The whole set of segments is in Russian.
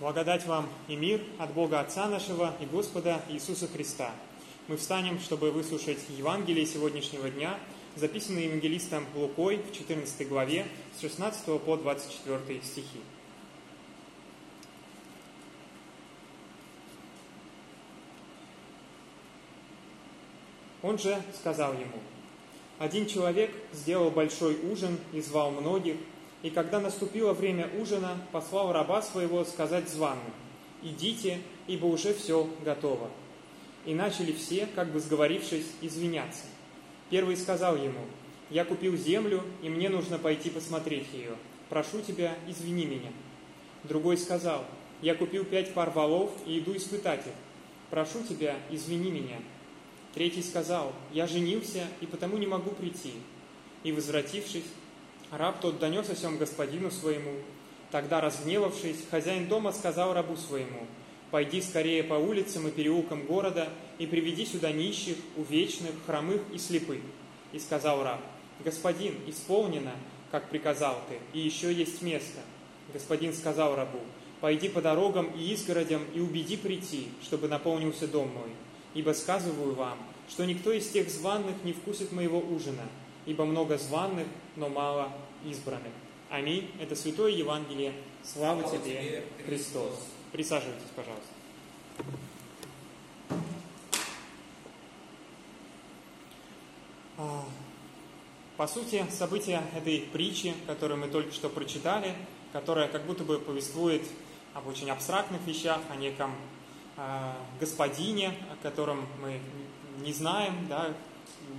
Благодать вам и мир от Бога Отца нашего и Господа Иисуса Христа. Мы встанем, чтобы выслушать Евангелие сегодняшнего дня, записанное евангелистом Лукой в 14 главе с 16 по 24 стихи. Он же сказал ему, «Один человек сделал большой ужин и звал многих, и когда наступило время ужина, послал раба своего сказать званым, «Идите, ибо уже все готово». И начали все, как бы сговорившись, извиняться. Первый сказал ему, «Я купил землю, и мне нужно пойти посмотреть ее. Прошу тебя, извини меня». Другой сказал, «Я купил пять пар валов и иду испытать их. Прошу тебя, извини меня». Третий сказал, «Я женился, и потому не могу прийти». И, возвратившись, Раб тот донес о сем господину своему. Тогда, разгневавшись, хозяин дома сказал рабу своему, «Пойди скорее по улицам и переулкам города и приведи сюда нищих, увечных, хромых и слепых». И сказал раб, «Господин, исполнено, как приказал ты, и еще есть место». Господин сказал рабу, «Пойди по дорогам и изгородям и убеди прийти, чтобы наполнился дом мой. Ибо сказываю вам, что никто из тех званных не вкусит моего ужина, ибо много званных, но мало избранных. Аминь. Это Святое Евангелие. Слава, Слава тебе, тебе, Христос. Присаживайтесь, пожалуйста. А, по сути, события этой притчи, которую мы только что прочитали, которая как будто бы повествует об очень абстрактных вещах, о неком э, господине, о котором мы не знаем, да,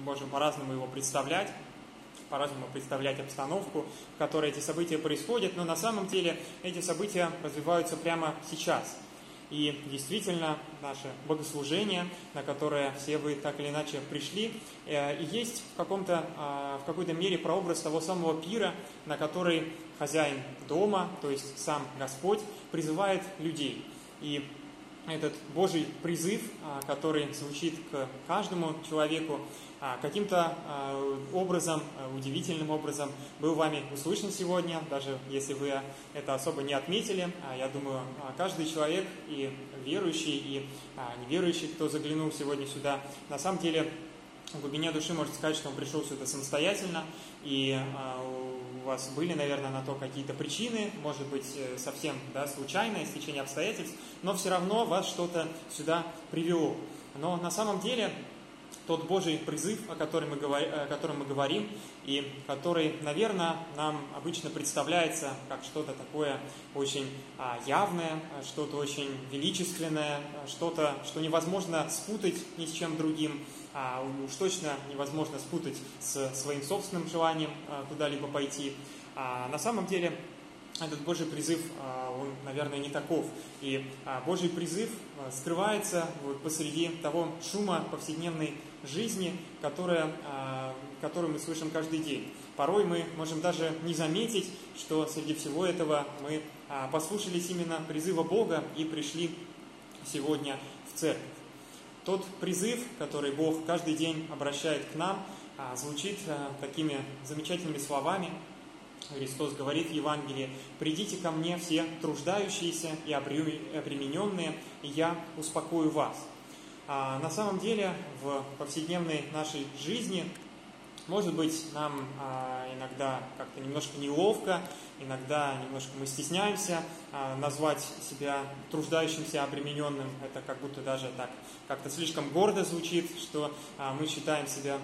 можем по-разному его представлять, по-разному представлять обстановку, в которой эти события происходят, но на самом деле эти события развиваются прямо сейчас. И действительно, наше богослужение, на которое все вы так или иначе пришли, э, есть в, каком-то, а, в какой-то мере прообраз того самого пира, на который хозяин дома, то есть сам Господь, призывает людей. И этот Божий призыв, а, который звучит к каждому человеку, а, каким-то а, образом, удивительным образом был вами услышан сегодня, даже если вы это особо не отметили. Я думаю, каждый человек, и верующий, и неверующий, кто заглянул сегодня сюда, на самом деле в глубине души может сказать, что он пришел сюда самостоятельно, и вас были, наверное, на то какие-то причины, может быть, э, совсем да, случайное стечение обстоятельств, но все равно вас что-то сюда привело. Но на самом деле тот Божий призыв, о котором мы, говорим, о котором мы говорим, и который, наверное, нам обычно представляется как что-то такое очень а, явное, что-то очень величественное, что-то, что невозможно спутать ни с чем другим, уж точно невозможно спутать с своим собственным желанием а, куда-либо пойти. А на самом деле этот Божий призыв, а, он, наверное, не таков. И Божий призыв скрывается вот посреди того шума повседневной жизни, которая, которую мы слышим каждый день. Порой мы можем даже не заметить, что среди всего этого мы послушались именно призыва Бога и пришли сегодня в церковь. Тот призыв, который Бог каждый день обращает к нам, а, звучит а, такими замечательными словами. Христос говорит в Евангелии, «Придите ко мне все труждающиеся и обремененные, и я успокою вас». А на самом деле в повседневной нашей жизни может быть, нам а, иногда как-то немножко неловко, иногда немножко мы стесняемся а, назвать себя труждающимся, обремененным. Это как будто даже так как-то слишком гордо звучит, что а, мы считаем себя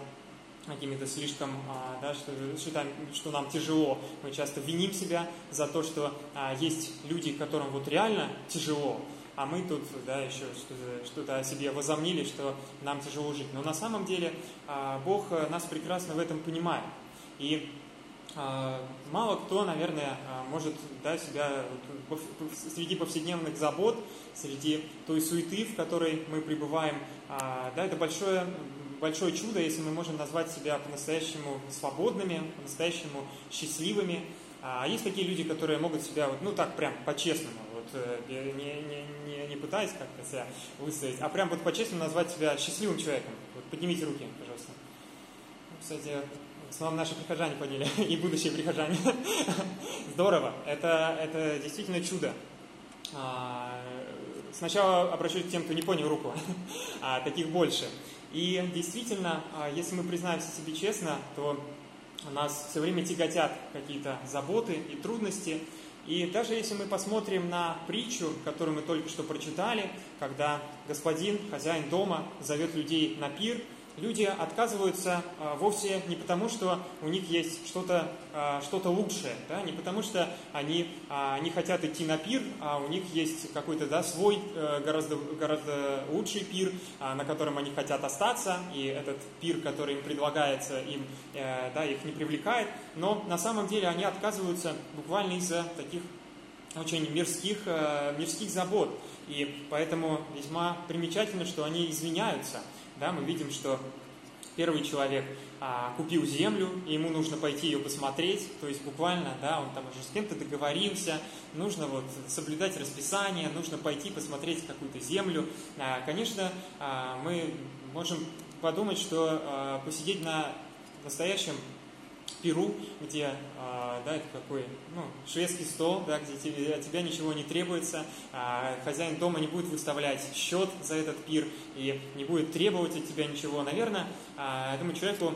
какими-то слишком, а, да, что считаем, что нам тяжело. Мы часто виним себя за то, что а, есть люди, которым вот реально тяжело, а мы тут да, еще что-то, что о себе возомнили, что нам тяжело жить. Но на самом деле а, Бог э, нас прекрасно в этом понимает. И а, мало кто, наверное, а, может да, себя среди повседневных забот, среди той суеты, в которой мы пребываем, да, это большое, большое чудо, если мы можем назвать себя по-настоящему свободными, по-настоящему счастливыми. А есть такие люди, которые могут себя, ну так прям по-честному, Э, не, не, не, не пытаясь как-то себя выставить, а прям вот по-честному назвать себя счастливым человеком. Вот поднимите руки, пожалуйста. Кстати, в основном наши прихожане подняли, и будущие прихожане. Здорово, это, это действительно чудо. а, сначала обращусь к тем, кто не понял руку, а таких больше. И действительно, а, если мы признаемся себе честно, то нас все время тяготят какие-то заботы и трудности. И даже если мы посмотрим на притчу, которую мы только что прочитали, когда господин, хозяин дома, зовет людей на пир – люди отказываются а, вовсе не потому, что у них есть что-то а, что лучшее, да, не потому что они а, не хотят идти на пир, а у них есть какой-то да, свой э, гораздо, гораздо лучший пир, на котором они хотят остаться, и этот пир, который им предлагается, им, э, да, их не привлекает, но на самом деле они отказываются буквально из-за таких очень мирских, э, мирских забот. И поэтому весьма примечательно, что они извиняются – да, мы видим, что первый человек а, купил землю, и ему нужно пойти ее посмотреть, то есть буквально, да, он там уже с кем-то договорился, нужно вот соблюдать расписание, нужно пойти посмотреть какую-то землю. А, конечно, а, мы можем подумать, что а, посидеть на настоящем Перу, где а, да, это какой ну, шведский стол, да, где тебе, от тебя ничего не требуется, а, хозяин дома не будет выставлять счет за этот пир и не будет требовать от тебя ничего. Наверное, а, этому человеку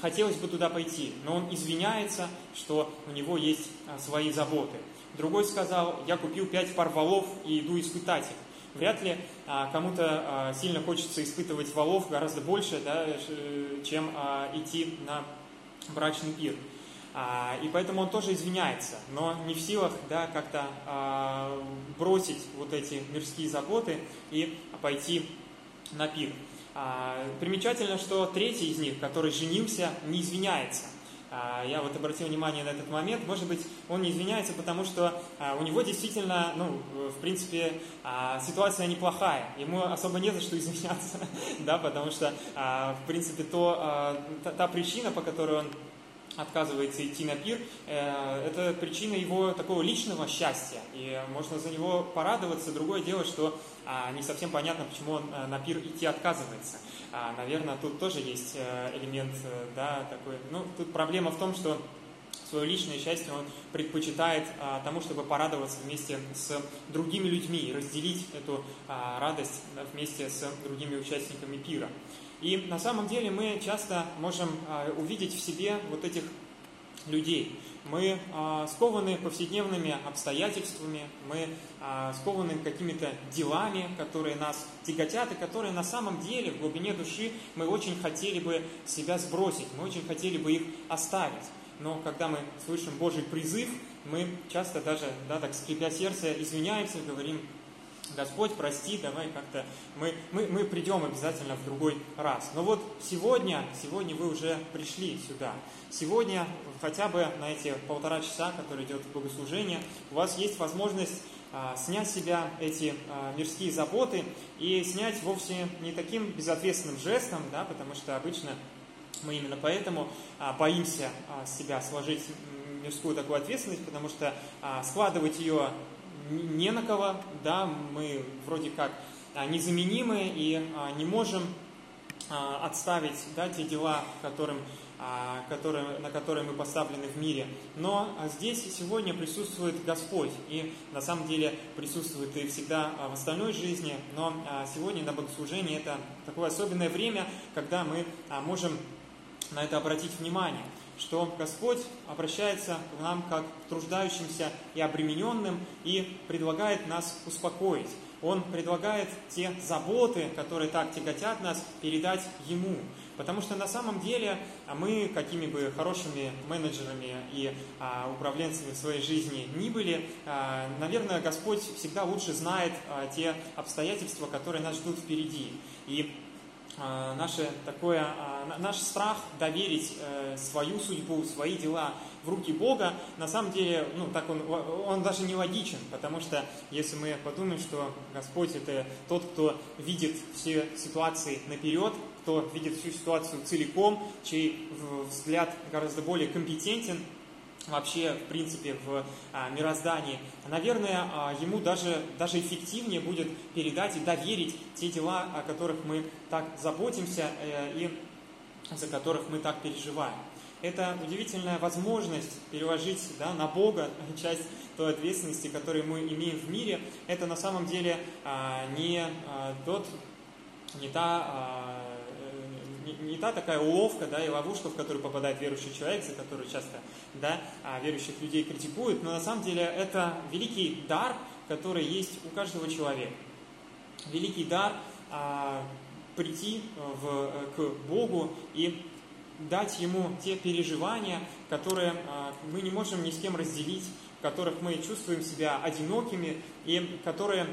хотелось бы туда пойти, но он извиняется, что у него есть свои заботы. Другой сказал, я купил пять пар валов и иду испытать их. Вряд ли а, кому-то а, сильно хочется испытывать валов гораздо больше, да, чем а, идти на брачный пир. А, и поэтому он тоже извиняется, но не в силах да, как-то а, бросить вот эти мирские заботы и пойти на пир. А, примечательно, что третий из них, который женился, не извиняется. Я вот обратил внимание на этот момент. Может быть, он не извиняется, потому что у него действительно, ну, в принципе, ситуация неплохая. Ему особо не за что извиняться, да, потому что, в принципе, то, та причина, по которой он отказывается идти на пир, э, это причина его такого личного счастья, и можно за него порадоваться. Другое дело, что а, не совсем понятно, почему он э, на пир идти отказывается. А, наверное, тут тоже есть э, элемент, да, такой. Ну, тут проблема в том, что свое личное счастье он предпочитает а, тому, чтобы порадоваться вместе с другими людьми разделить эту радость вместе с другими участниками пира. И на самом деле мы часто можем а, увидеть в себе вот этих людей. Мы а, скованы повседневными обстоятельствами, мы а, скованы какими-то делами, которые нас тяготят и которые на самом деле в глубине души мы очень хотели бы себя сбросить, мы очень хотели бы их оставить. Но когда мы слышим Божий призыв, мы часто даже, да, так скрипя сердце, извиняемся, говорим, Господь, прости, давай как-то мы, мы, мы придем обязательно в другой раз. Но вот сегодня, сегодня вы уже пришли сюда. Сегодня хотя бы на эти полтора часа, которые идет богослужение, у вас есть возможность а, снять с себя эти а, мирские заботы и снять вовсе не таким безответственным жестом, да, потому что обычно мы именно поэтому а, боимся а, себя сложить мирскую такую ответственность, потому что а, складывать ее не на кого, да, мы вроде как а, незаменимы и а, не можем а, отставить да, те дела, которым, которые, на которые мы поставлены в мире. Но здесь сегодня присутствует Господь, и на самом деле присутствует и всегда в остальной жизни, но сегодня на богослужении это такое особенное время, когда мы можем на это обратить внимание – что Господь обращается к нам как к труждающимся и обремененным и предлагает нас успокоить. Он предлагает те заботы, которые так тяготят нас, передать Ему. Потому что на самом деле мы, какими бы хорошими менеджерами и а, управленцами в своей жизни ни были, а, наверное, Господь всегда лучше знает а, те обстоятельства, которые нас ждут впереди. И а, наше такое, а, наш страх доверить э, свою судьбу, свои дела в руки Бога, на самом деле, ну, так он, он даже не логичен, потому что если мы подумаем, что Господь это тот, кто видит все ситуации наперед, кто видит всю ситуацию целиком, чей взгляд гораздо более компетентен, вообще, в принципе, в а, мироздании, наверное, а, ему даже, даже эффективнее будет передать и доверить те дела, о которых мы так заботимся э, и за которых мы так переживаем. это удивительная возможность переложить да, на Бога часть той ответственности, которую мы имеем в мире. Это на самом деле а, не тот, не та не, не та такая уловка да, и ловушка, в которую попадает верующий человек, за которую часто да, верующих людей критикуют, но на самом деле это великий дар, который есть у каждого человека. Великий дар а, прийти в, к Богу и дать Ему те переживания, которые а, мы не можем ни с кем разделить, в которых мы чувствуем себя одинокими и которые,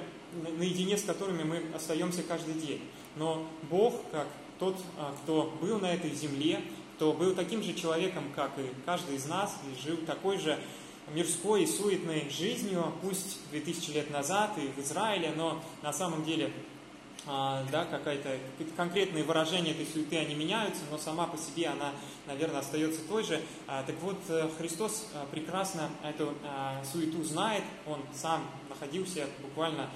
наедине с которыми мы остаемся каждый день. Но Бог, как тот, а, кто был на этой земле, кто был таким же человеком, как и каждый из нас, и жил такой же мирской и суетной жизнью, пусть 2000 лет назад и в Израиле, но на самом деле да, какая-то конкретные выражения этой суеты, они меняются, но сама по себе она, наверное, остается той же. А, так вот, э, Христос э, прекрасно эту а, суету знает, Он сам находился буквально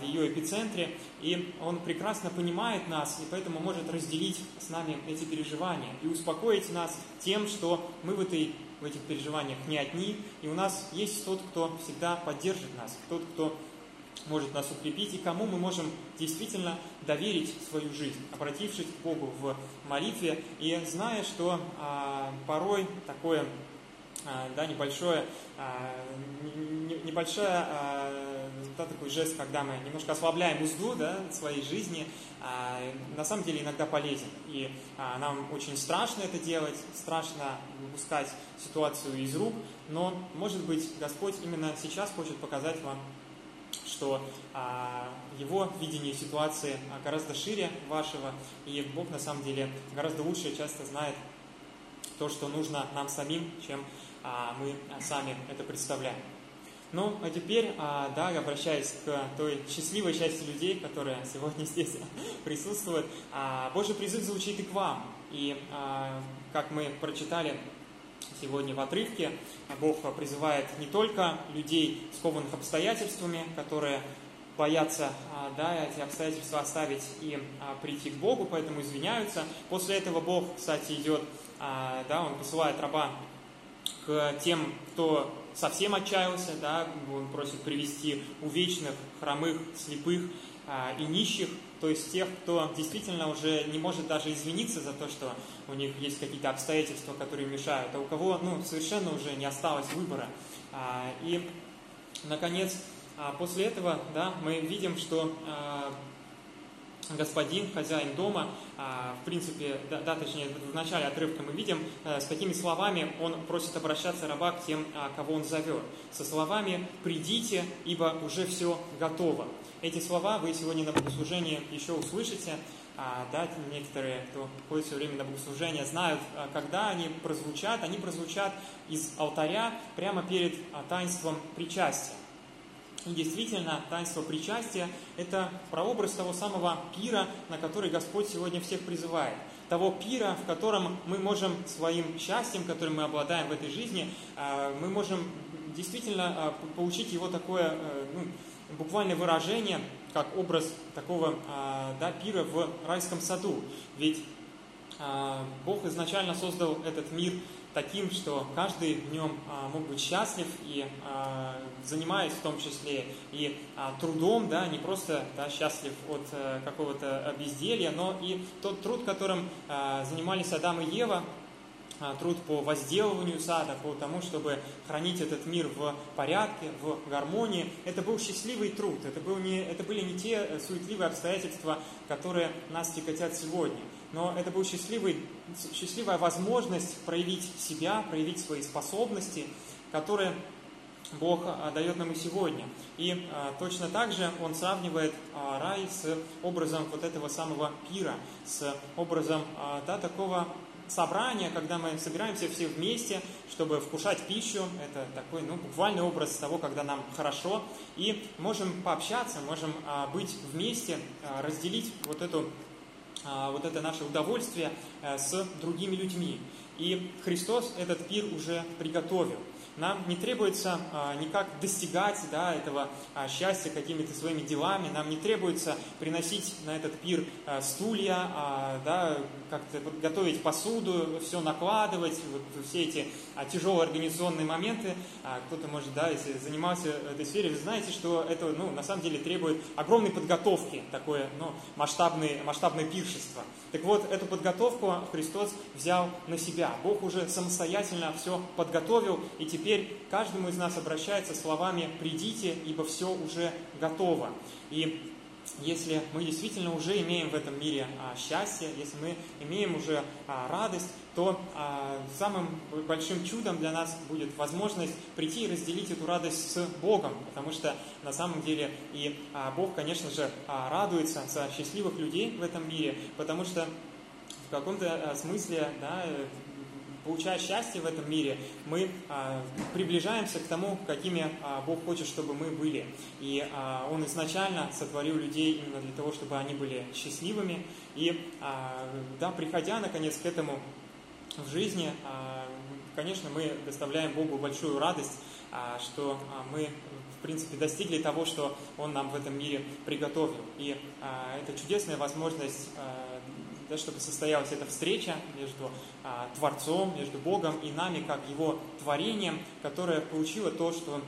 в ее эпицентре, и Он прекрасно понимает нас, и поэтому может разделить с нами эти переживания и успокоить нас тем, что мы в, этой, в этих переживаниях не одни, и у нас есть тот, кто всегда поддержит нас, тот, кто может нас укрепить и кому мы можем действительно доверить свою жизнь, обратившись к Богу в молитве и зная, что а, порой такое а, да, небольшое, а, не, небольшая а, да, такой жест, когда мы немножко ослабляем узду да, своей жизни, а, на самом деле иногда полезен. И а, нам очень страшно это делать, страшно выпускать ситуацию из рук, но, может быть, Господь именно сейчас хочет показать вам что а, его видение ситуации гораздо шире вашего, и Бог на самом деле гораздо лучше часто знает то, что нужно нам самим, чем а, мы сами это представляем. Ну, а теперь, а, да, обращаясь к той счастливой части людей, которая сегодня здесь присутствует, а, Божий призыв звучит и к вам. И, а, как мы прочитали сегодня в отрывке. Бог призывает не только людей, скованных обстоятельствами, которые боятся а, да, эти обстоятельства оставить и а, прийти к Богу, поэтому извиняются. После этого Бог, кстати, идет, а, да, Он посылает раба к тем, кто совсем отчаялся, да, Он просит привести увечных, хромых, слепых и нищих то есть тех, кто действительно уже не может даже извиниться за то, что у них есть какие-то обстоятельства, которые мешают, а у кого ну, совершенно уже не осталось выбора. А, и, наконец, а, после этого да, мы видим, что а, господин, хозяин дома, в принципе, да, точнее, в начале отрывка мы видим, с какими словами он просит обращаться раба к тем, кого он зовет. Со словами «придите, ибо уже все готово». Эти слова вы сегодня на богослужении еще услышите. А, да, некоторые, кто ходит все время на богослужение, знают, а, когда они прозвучат. Они прозвучат из алтаря прямо перед а, таинством причастия. И действительно, таинство причастия – это прообраз того самого пира, на который Господь сегодня всех призывает. Того пира, в котором мы можем своим счастьем, которым мы обладаем в этой жизни, мы можем действительно получить его такое э, ну, буквальное выражение, как образ такого а, да, пира в райском саду. Ведь а, Бог изначально создал этот мир таким, что каждый в нем а, мог быть счастлив и занимаясь в том числе и трудом, да, не просто да, счастлив от э, какого-то безделья, но и тот труд, которым занимались Адам и Ева, труд по возделыванию сада, по тому, чтобы хранить этот мир в порядке, в гармонии. Это был счастливый труд, это, был не, это были не те э, суетливые обстоятельства, которые нас тяготят сегодня. Но это была счастливая возможность проявить себя, проявить свои способности, которые Бог а, дает нам и сегодня. И а, точно так же Он сравнивает а, рай с образом вот этого самого пира, с образом а, да, такого собрание, когда мы собираемся все вместе, чтобы вкушать пищу. Это такой ну, буквальный образ того, когда нам хорошо. И можем пообщаться, можем а, быть вместе, а, разделить вот, эту, а, вот это наше удовольствие а, с другими людьми. И Христос этот пир уже приготовил. Нам не требуется а, никак достигать да, этого а, счастья какими-то своими делами, нам не требуется приносить на этот пир а, стулья, а, да, как-то готовить посуду, все накладывать, вот все эти тяжелые организационные моменты. Кто-то может, да, если занимался этой сфере, вы знаете, что это, ну, на самом деле требует огромной подготовки, такое, ну, масштабное, масштабное пиршество. Так вот, эту подготовку Христос взял на себя. Бог уже самостоятельно все подготовил, и теперь каждому из нас обращается словами «придите, ибо все уже готово». И если мы действительно уже имеем в этом мире а, счастье, если мы имеем уже а, радость, то а, самым большим чудом для нас будет возможность прийти и разделить эту радость с Богом, потому что на самом деле и а, Бог, конечно же, а, радуется за счастливых людей в этом мире, потому что в каком-то а, смысле да, получая счастье в этом мире, мы а, приближаемся к тому, какими а, Бог хочет, чтобы мы были. И а, Он изначально сотворил людей именно для того, чтобы они были счастливыми. И, а, да, приходя, наконец, к этому в жизни, а, конечно, мы доставляем Богу большую радость, а, что мы в принципе, достигли того, что Он нам в этом мире приготовил. И а, это чудесная возможность а, да, чтобы состоялась эта встреча между а, Творцом, между Богом и нами, как Его творением, которое получило то, что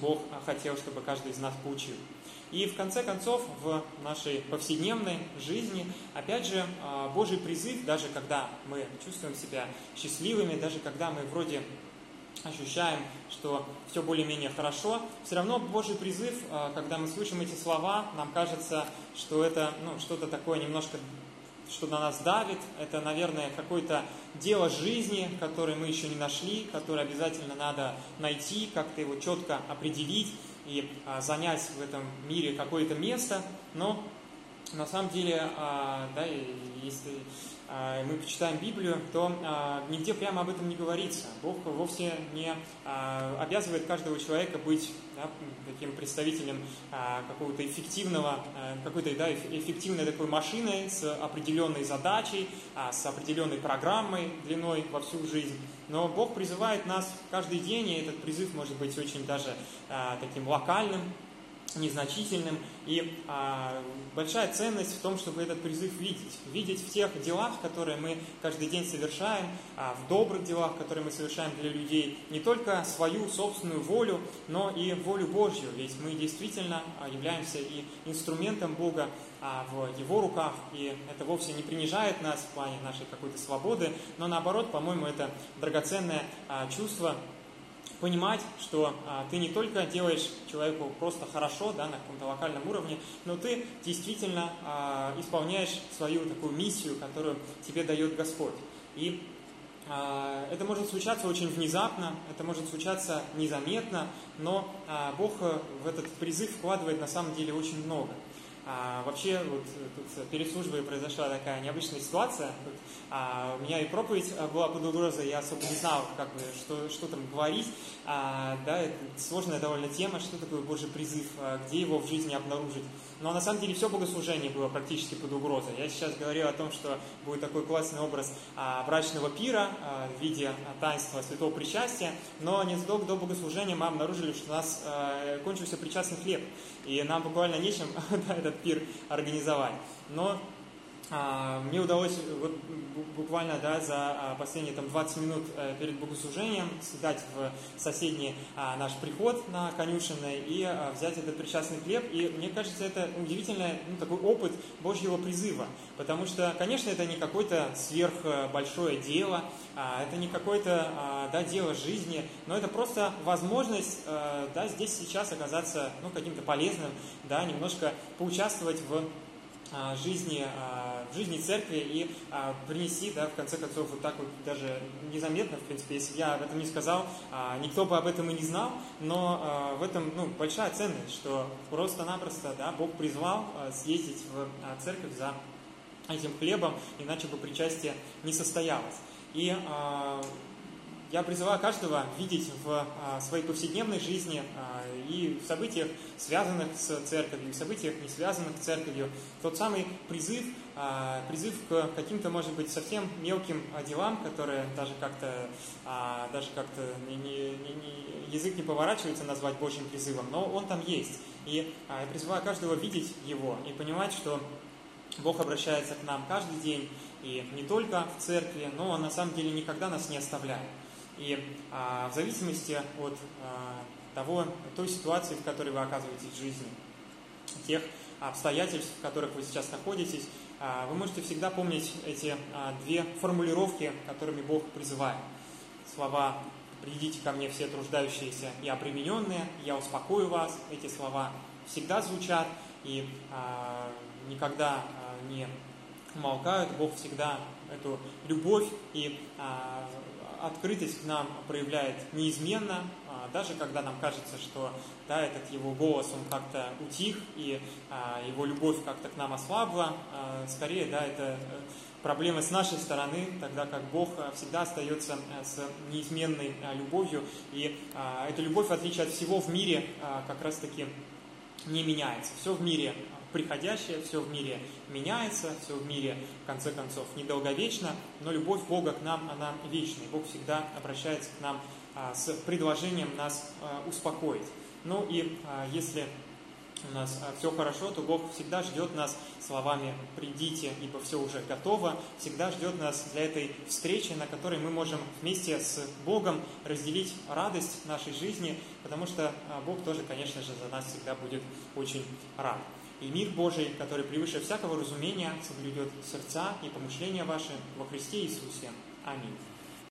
Бог хотел, чтобы каждый из нас получил. И в конце концов, в нашей повседневной жизни, опять же, а, Божий призыв, даже когда мы чувствуем себя счастливыми, даже когда мы вроде ощущаем, что все более-менее хорошо, все равно Божий призыв, а, когда мы слышим эти слова, нам кажется, что это ну, что-то такое немножко что на нас давит. Это, наверное, какое-то дело жизни, которое мы еще не нашли, которое обязательно надо найти, как-то его четко определить и а, занять в этом мире какое-то место. Но на самом деле, а, да, если а, мы почитаем Библию, то а, нигде прямо об этом не говорится. Бог вовсе не обязывает каждого человека быть да, таким представителем какого-то эффективного, какой-то да, эффективной такой машиной с определенной задачей, с определенной программой длиной во всю жизнь. Но Бог призывает нас каждый день, и этот призыв может быть очень даже таким локальным, незначительным. И а, большая ценность в том, чтобы этот призыв видеть. Видеть в тех делах, которые мы каждый день совершаем, а, в добрых делах, которые мы совершаем для людей, не только свою собственную волю, но и волю Божью. Ведь мы действительно а, являемся и инструментом Бога а, в Его руках, и это вовсе не принижает нас в плане нашей какой-то свободы, но наоборот, по-моему, это драгоценное а, чувство понимать, что а, ты не только делаешь человеку просто хорошо, да, на каком-то локальном уровне, но ты действительно а, исполняешь свою такую миссию, которую тебе дает Господь. И а, это может случаться очень внезапно, это может случаться незаметно, но а, Бог в этот призыв вкладывает на самом деле очень много. А, вообще, вот тут перед службой произошла такая необычная ситуация. Вот, а, у меня и проповедь а, была под угрозой, я особо не знал, как бы, что, что там говорить. А, да, это сложная довольно тема, что такое Божий призыв, а, где его в жизни обнаружить. Но на самом деле все богослужение было практически под угрозой. Я сейчас говорил о том, что будет такой классный образ а, брачного пира а, в виде а, таинства святого причастия, но незадолго до богослужения мы обнаружили, что у нас кончился причастный хлеб, и нам буквально нечем этот пир организовать. Но мне удалось вот буквально да, за а, последние там, 20 минут э, перед богослужением сдать в соседний а, наш приход на конюшенной и взять этот причастный хлеб. И мне кажется, это удивительный ну, такой опыт Божьего призыва. Потому что, конечно, это не какое-то сверхбольшое дело, это не какое-то да, дело жизни, но это просто возможность э, да, здесь сейчас оказаться ну, каким-то полезным, да, немножко поучаствовать в а, жизни, а, жизни церкви и а, принести, да, в конце концов, вот так вот даже незаметно, в принципе, если я об этом не сказал, никто бы об этом и не знал, но в этом ну, большая ценность, что просто-напросто да, Бог призвал съездить в церковь за этим хлебом, иначе бы причастие не состоялось. И я призываю каждого видеть в своей повседневной жизни и в событиях, связанных с церковью, и в событиях, не связанных с церковью, тот самый призыв, призыв к каким-то, может быть, совсем мелким делам, которые даже как-то, даже как-то язык не поворачивается назвать Божьим призывом, но он там есть. И я призываю каждого видеть его и понимать, что Бог обращается к нам каждый день, и не только в церкви, но Он на самом деле никогда нас не оставляет. И а, в зависимости от а, того, той ситуации, в которой вы оказываетесь в жизни, тех обстоятельств, в которых вы сейчас находитесь, а, вы можете всегда помнить эти а, две формулировки, которыми Бог призывает. Слова «Придите ко мне все труждающиеся и обремененные, я успокою вас». Эти слова всегда звучат и а, никогда а, не умолкают. Бог всегда эту любовь и а, открытость к нам проявляет неизменно, а, даже когда нам кажется, что да, этот его голос, он как-то утих, и а, его любовь как-то к нам ослабла. А, скорее, да, это э, проблемы с нашей стороны, тогда как Бог всегда остается э, с неизменной любовью. И эта любовь, в отличие от всего в мире, как раз-таки не меняется. Все в мире приходящее, все в мире меняется, все в мире, в конце концов, недолговечно, но любовь Бога к нам, она вечная. Бог всегда обращается к нам а, с предложением нас а, успокоить. Ну и а, если у нас все хорошо, то Бог всегда ждет нас словами «придите, ибо все уже готово», всегда ждет нас для этой встречи, на которой мы можем вместе с Богом разделить радость нашей жизни, потому что Бог тоже, конечно же, за нас всегда будет очень рад. И мир Божий, который превыше всякого разумения, соблюдет сердца и помышления ваши во Христе Иисусе. Аминь.